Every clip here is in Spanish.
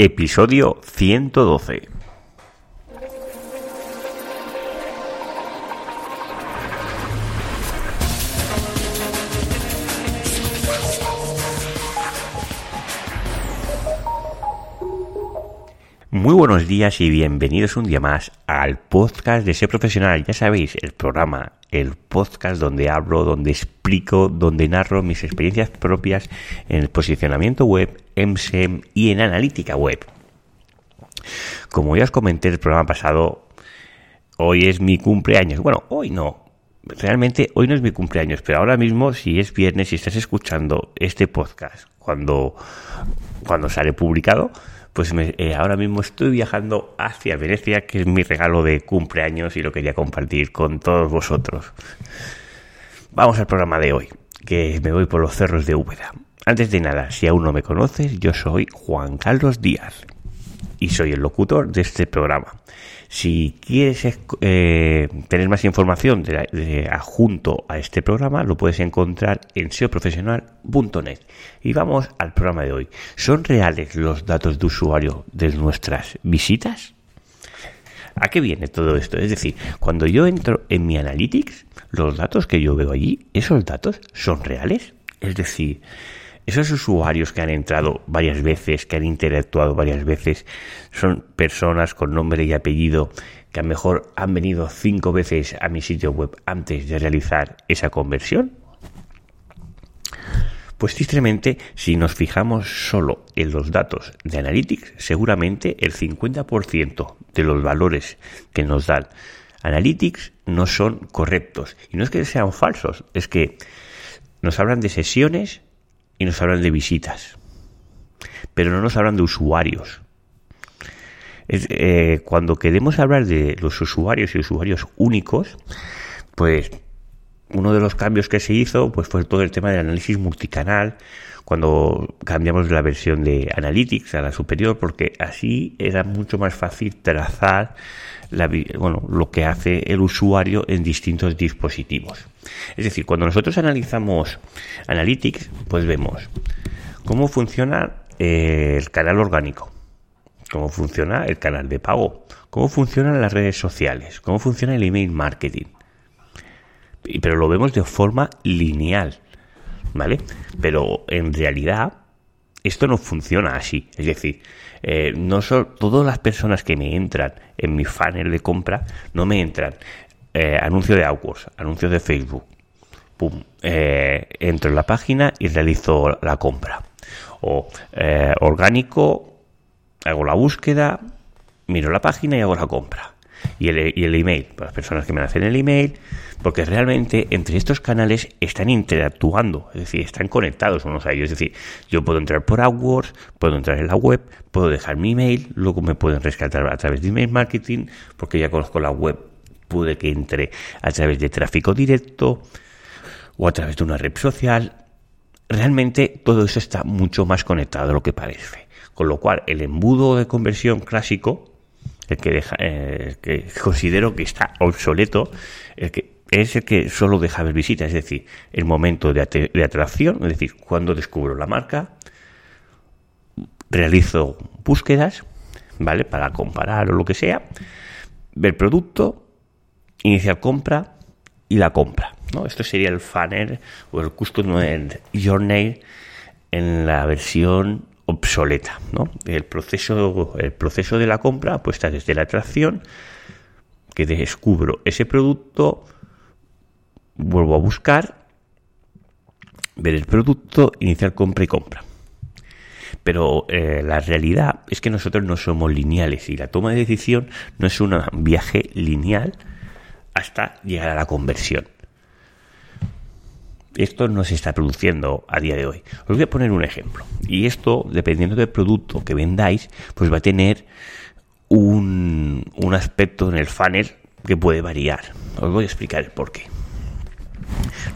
Episodio 112. Muy buenos días y bienvenidos un día más al podcast de Ser Profesional. Ya sabéis, el programa, el podcast donde hablo, donde explico, donde narro mis experiencias propias en el posicionamiento web, en SEM y en analítica web. Como ya os comenté en el programa pasado, hoy es mi cumpleaños. Bueno, hoy no. Realmente hoy no es mi cumpleaños, pero ahora mismo si es viernes y estás escuchando este podcast cuando, cuando sale publicado, pues eh, ahora mismo estoy viajando hacia Venecia, que es mi regalo de cumpleaños y lo quería compartir con todos vosotros. Vamos al programa de hoy, que me voy por los cerros de Úbeda. Antes de nada, si aún no me conoces, yo soy Juan Carlos Díaz y soy el locutor de este programa. Si quieres eh, tener más información de, adjunto a este programa, lo puedes encontrar en seoprofesional.net. Y vamos al programa de hoy. ¿Son reales los datos de usuario de nuestras visitas? ¿A qué viene todo esto? Es decir, cuando yo entro en mi Analytics, los datos que yo veo allí, ¿esos datos son reales? Es decir, esos usuarios que han entrado varias veces, que han interactuado varias veces, son personas con nombre y apellido que a lo mejor han venido cinco veces a mi sitio web antes de realizar esa conversión. Pues tristemente, si nos fijamos solo en los datos de Analytics, seguramente el 50% de los valores que nos dan Analytics no son correctos. Y no es que sean falsos, es que nos hablan de sesiones y nos hablan de visitas, pero no nos hablan de usuarios. Eh, cuando queremos hablar de los usuarios y usuarios únicos, pues uno de los cambios que se hizo pues fue todo el tema del análisis multicanal cuando cambiamos la versión de Analytics a la superior porque así era mucho más fácil trazar bueno, lo que hace el usuario en distintos dispositivos. Es decir, cuando nosotros analizamos Analytics, pues vemos cómo funciona eh, el canal orgánico, cómo funciona el canal de pago, cómo funcionan las redes sociales, cómo funciona el email marketing. Pero lo vemos de forma lineal, ¿vale? Pero en realidad esto no funciona así. Es decir, eh, no son todas las personas que me entran en mi funnel de compra, no me entran eh, anuncio de AdWords, anuncio de Facebook. Pum, eh, entro en la página y realizo la compra. O orgánico, hago la búsqueda, miro la página y hago la compra y el, email, para las personas que me hacen el email, porque realmente entre estos canales están interactuando, es decir, están conectados unos a ellos. Es decir, yo puedo entrar por AdWords, puedo entrar en la web, puedo dejar mi email, luego me pueden rescatar a través de email marketing, porque ya conozco la web, pude que entre a través de tráfico directo o a través de una red social. Realmente todo eso está mucho más conectado de lo que parece. Con lo cual, el embudo de conversión clásico el que, deja, eh, que considero que está obsoleto, el que es el que solo deja ver visitas, es decir, el momento de, atracción, es decir, cuando descubro la marca, realizo búsquedas, ¿vale? Para comparar o lo que sea, ver producto, iniciar compra y la compra, ¿no? Esto sería el funnel o el Customer Journey en la versión obsoleta. ¿no? El, proceso, el proceso de la compra pues está desde la atracción, que descubro ese producto, vuelvo a buscar, ver el producto, iniciar compra y compra. Pero eh, la realidad es que nosotros no somos lineales y la toma de decisión no es un viaje lineal hasta llegar a la conversión. Esto no se está produciendo a día de hoy. Os voy a poner un ejemplo. Y esto, dependiendo del producto que vendáis, pues va a tener un, aspecto en el funnel que puede variar. Os voy a explicar el por qué.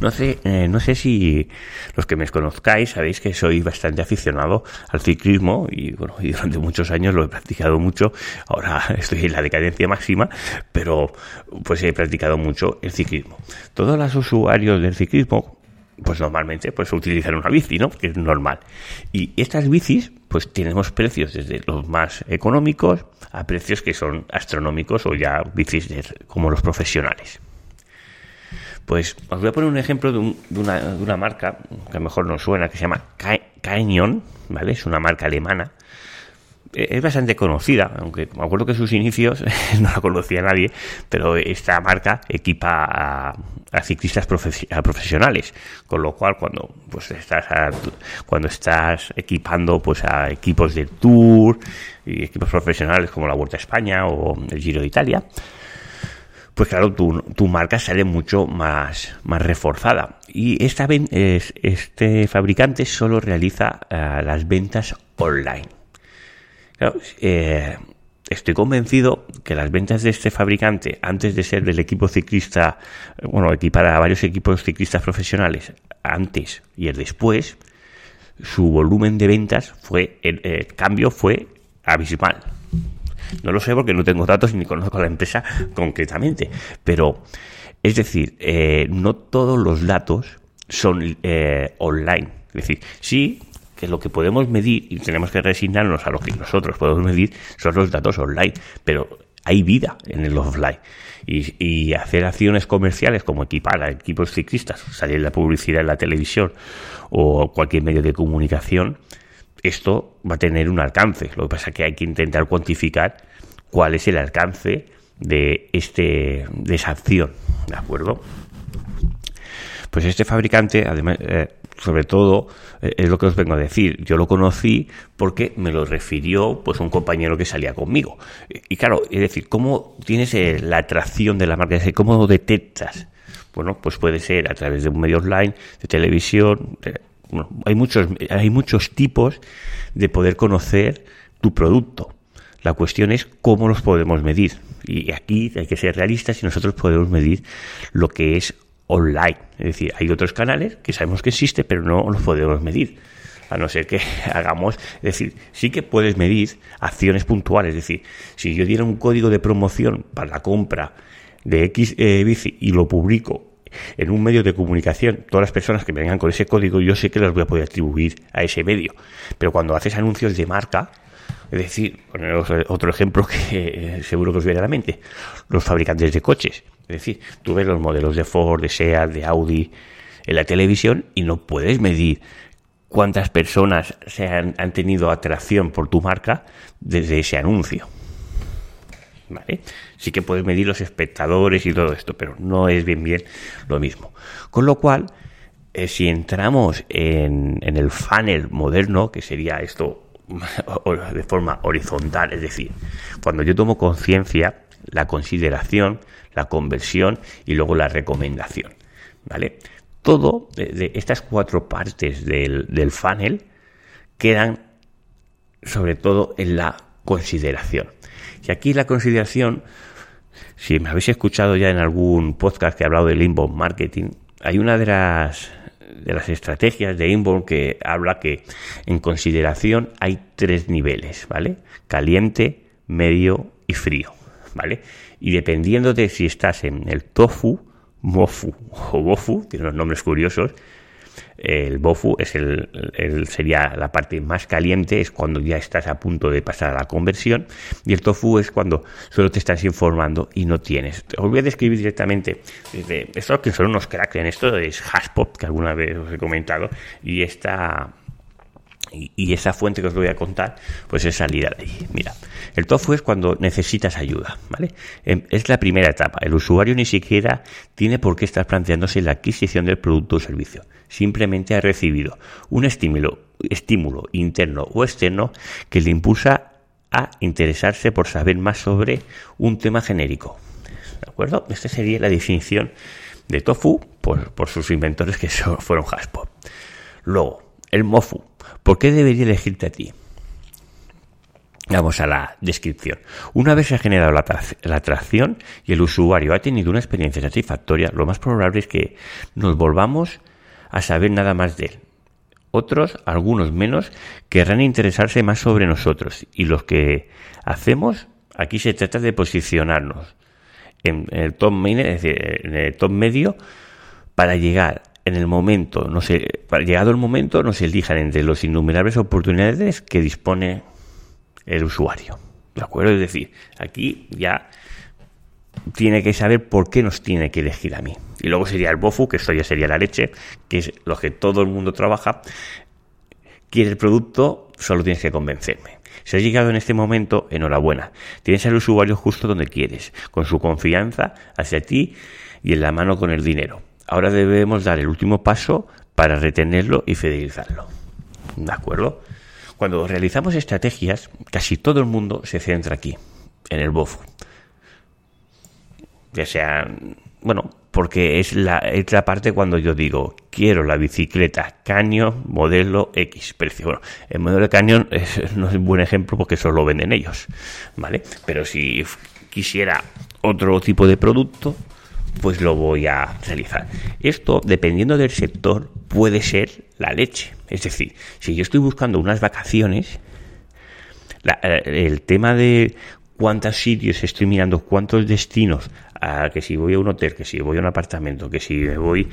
No sé, eh, no sé si los que me conozcáis sabéis que soy bastante aficionado al ciclismo y bueno, y durante muchos años lo he practicado mucho. Ahora estoy en la decadencia máxima, pero pues he practicado mucho el ciclismo. Todos los usuarios del ciclismo pues normalmente pues utilizan una bici, ¿no? Que es normal. Y estas bicis, pues tenemos precios desde los más económicos a precios que son astronómicos o ya bicis como los profesionales. Pues os voy a poner un ejemplo de, una, de una, marca que a lo mejor nos suena, que se llama Canyon, ¿vale? Es una marca alemana eh, es bastante conocida, aunque me acuerdo que sus inicios no la conocía nadie, pero esta marca equipa a, ciclistas profesionales, con lo cual cuando pues estás cuando estás equipando pues a equipos del Tour y equipos profesionales como la Vuelta a España o el Giro de Italia, pues claro, tu, tu marca sale mucho más, reforzada. Y esta, este fabricante solo realiza eh, las ventas online eh, estoy convencido que las ventas de este fabricante, antes de ser del equipo ciclista, bueno, equipar a varios equipos ciclistas profesionales, antes y el después, su volumen de ventas fue, el, cambio fue abismal. No lo sé porque no tengo datos ni conozco a la empresa concretamente, pero es decir, eh, no todos los datos son eh, online. Es decir, sí que lo que podemos medir, y tenemos que resignarnos a lo que nosotros podemos medir, son los datos online, pero hay vida en el offline. Y, hacer acciones comerciales como equipar a equipos ciclistas, salir la publicidad en la televisión o cualquier medio de comunicación, esto va a tener un alcance. Lo que pasa es que hay que intentar cuantificar cuál es el alcance de, este, de esa acción. ¿De acuerdo? Pues este fabricante, además, eh, sobre todo, eh, es lo que os vengo a decir. Yo lo conocí porque me lo refirió pues un compañero que salía conmigo. Y claro, es decir, ¿cómo tienes eh, la atracción de la marca? Es decir, ¿cómo detectas? Bueno, pues puede ser a través de un medio online, de televisión. Hay muchos, hay muchos tipos de poder conocer tu producto. La cuestión es cómo los podemos medir. Y aquí hay que ser realistas y nosotros podemos medir lo que es online. Es decir, hay otros canales que sabemos que existe, pero no los podemos medir. A no ser que hagamos, es decir, sí que puedes medir acciones puntuales. Es decir, si yo diera un código de promoción para la compra de X eh, bici y lo publico en un medio de comunicación, todas las personas que vengan con ese código, yo sé que las voy a poder atribuir a ese medio. Pero cuando haces anuncios de marca, es decir, otro ejemplo que eh, seguro que os viene a la mente, los fabricantes de coches. Es decir, tú ves los modelos de Ford, de Seat, de Audi en la televisión y no puedes medir cuántas personas se han, tenido atracción por tu marca desde ese anuncio. ¿Vale? Sí que puedes medir los espectadores y todo esto, pero no es bien bien lo mismo. Con lo cual, eh, si entramos en, el funnel moderno, que sería esto de forma horizontal, es decir, cuando yo tomo conciencia, la consideración, la conversión y luego la recomendación. ¿Vale? Todo estas cuatro partes del, del funnel quedan sobre todo en la consideración. Y aquí la consideración, si me habéis escuchado ya en algún podcast que he hablado del inbound marketing, hay una de las de las estrategias de inbound que habla que en consideración hay tres niveles, ¿vale? Caliente, medio y frío. ¿vale? Y dependiendo de si estás en el tofu, mofu o bofu, tiene unos nombres curiosos, el bofu es el, sería la parte más caliente, es cuando ya estás a punto de pasar a la conversión, y el tofu es cuando solo te estás informando y no tienes. Os voy a describir directamente, desde, esto que son unos cracks en esto es Hashpot, que alguna vez os he comentado, y esta y, esa fuente que os voy a contar, pues es salida de ahí. Mira, el tofu es cuando necesitas ayuda, ¿vale? Em, es la primera etapa. El usuario ni siquiera tiene por qué estar planteándose la adquisición del producto o servicio. Simplemente ha recibido un estímulo, estímulo interno o externo que le impulsa a interesarse por saber más sobre un tema genérico. ¿De acuerdo? Esta sería la definición de tofu por, por sus inventores que fueron Haspop. Luego, el mofu ¿Por qué debería elegirte a ti? Vamos a la descripción. Una vez se ha generado la, atracción y el usuario ha tenido una experiencia satisfactoria, lo más probable es que nos volvamos a saber nada más de él. Otros, algunos menos, querrán interesarse más sobre nosotros y los que hacemos, aquí se trata de posicionarnos en el top, en el top medio para llegar en el momento, no sé, llegado el momento, nos elijan entre los innumerables oportunidades que dispone el usuario. ¿De acuerdo? Es decir, aquí ya tiene que saber por qué nos tiene que elegir a mí. Y luego sería el BOFU, que esto ya sería la leche, que es lo que todo el mundo trabaja. Quiere el producto, solo tienes que convencerme. Si has llegado en este momento, enhorabuena. Tienes al usuario justo donde quieres, con su confianza hacia ti y en la mano con el dinero. Ahora debemos dar el último paso para retenerlo y fidelizarlo. ¿De acuerdo? Cuando realizamos estrategias, casi todo el mundo se centra aquí, en el BOFU ya sea, bueno, porque es la, es la parte cuando yo digo, quiero la bicicleta Canyon modelo X precio. Bueno, el modelo de Canyon no es un buen ejemplo porque solo lo venden ellos, ¿vale? Pero si quisiera otro tipo de producto, pues lo voy a realizar. Esto, dependiendo del sector, puede ser la leche. Es decir, si yo estoy buscando unas vacaciones, eh, el tema de cuántos sitios estoy mirando, cuántos destinos a que si voy a un hotel, que si voy a un apartamento, que si me voy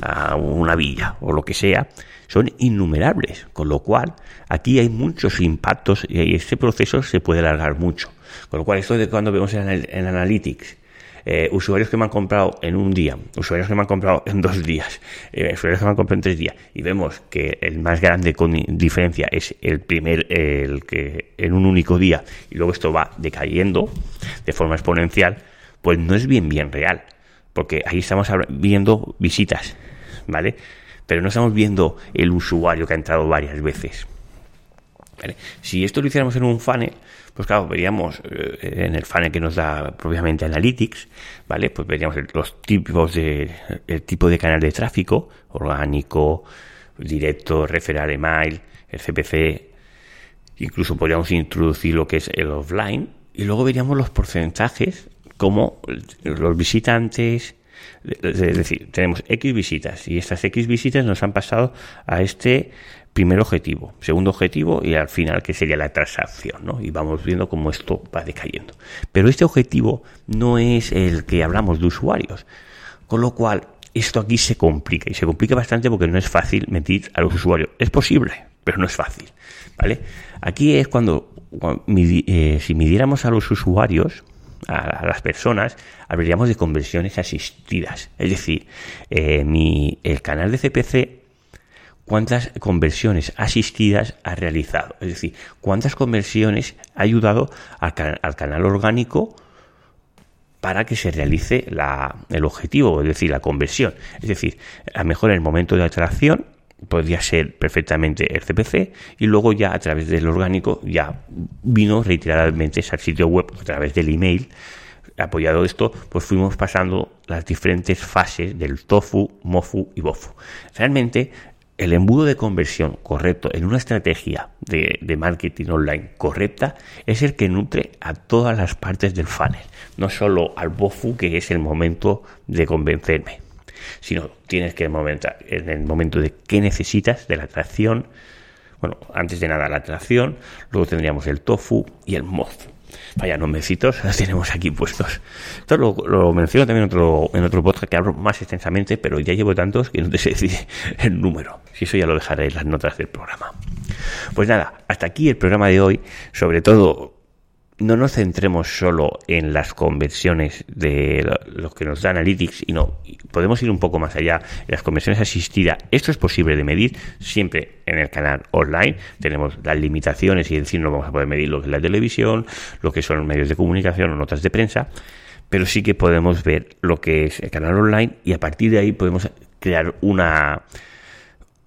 a una villa o lo que sea, son innumerables. Con lo cual, aquí hay muchos impactos y este proceso se puede alargar mucho. Con lo cual, esto de cuando vemos en, en Analytics, eh, usuarios que me han comprado en un día, usuarios que me han comprado en dos días, eh, usuarios que me han comprado en tres días, y vemos que el más grande con diferencia es el primer, el que en un único día, y luego esto va decayendo de forma exponencial, pues no es bien bien real, porque ahí estamos viendo visitas, ¿vale? Pero no estamos viendo el usuario que ha entrado varias veces. Si esto lo hiciéramos en un funnel, pues claro, veríamos eh, en el funnel que nos da propiamente Analytics, ¿vale? Pues veríamos los tipos de, el tipo de canal de tráfico, orgánico, directo, referral email, el CPC, incluso podríamos introducir lo que es el offline, y luego veríamos los porcentajes como los visitantes, es decir, tenemos X visitas y estas X visitas nos han pasado a este primer objetivo, segundo objetivo y al final que sería la transacción, ¿no? Y vamos viendo cómo esto va decayendo. Pero este objetivo no es el que hablamos de usuarios, con lo cual esto aquí se complica y se complica bastante porque no es fácil medir a los usuarios. Es posible, pero no es fácil, ¿vale? Aquí es cuando, eh, si midiéramos a los usuarios, a, las personas, hablaríamos de conversiones asistidas. Es decir, eh, mi, el canal de CPC, cuántas conversiones asistidas ha realizado. Es decir, cuántas conversiones ha ayudado al, canal orgánico para que se realice la, el objetivo, es decir, la conversión. Es decir, a lo mejor el momento de atracción podría ser perfectamente el CPC y luego ya a través del orgánico ya vino reiteradamente al sitio web a través del email apoyado esto pues fuimos pasando las diferentes fases del tofu, mofu y bofu realmente el embudo de conversión correcto en una estrategia de, marketing online correcta es el que nutre a todas las partes del funnel, no solo al BOFU que es el momento de convencerme sino tienes que en el momento de qué necesitas, de la atracción, bueno, antes de nada la atracción, luego tendríamos el tofu y el mofu. Vaya nombecitos, los tenemos aquí puestos. Esto lo, menciono también en otro, en otro podcast que hablo más extensamente, pero ya llevo tantos que no te sé decir el número. Si eso ya lo dejaré en las notas del programa. Pues nada, hasta aquí el programa de hoy. Sobre todo no nos centremos solo en las conversiones de lo que nos da Analytics y no, podemos ir un poco más allá. Las conversiones asistidas, esto es posible de medir siempre en el canal online. Tenemos las limitaciones y en sí no vamos a poder medir lo que es la televisión, lo que son medios de comunicación o notas de prensa, pero sí que podemos ver lo que es el canal online y a partir de ahí podemos crear una,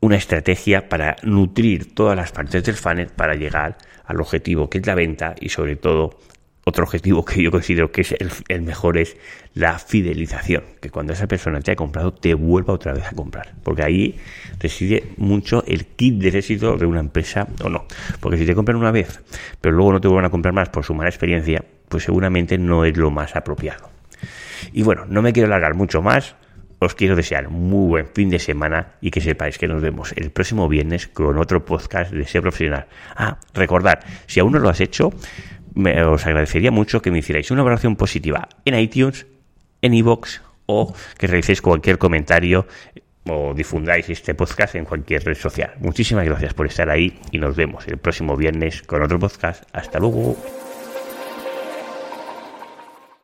una estrategia para nutrir todas las partes del funnel para llegar al objetivo que es la venta y sobre todo otro objetivo que yo considero que es el, mejor es la fidelización, que cuando esa persona te ha comprado te vuelva otra vez a comprar, porque ahí reside mucho el kit de éxito de una empresa o no, porque si te compran una vez, pero luego no te vuelven a comprar más por su mala experiencia, pues seguramente no es lo más apropiado. Y bueno, no me quiero alargar mucho más, os quiero desear muy buen fin de semana y que sepáis que nos vemos el próximo viernes con otro podcast de SEO profesional. Ah, recordad, si aún no lo has hecho, me, os agradecería mucho que me hicierais una valoración positiva en iTunes, en iVoox o que realicéis cualquier comentario o difundáis este podcast en cualquier red social. Muchísimas gracias por estar ahí y nos vemos el próximo viernes con otro podcast. Hasta luego.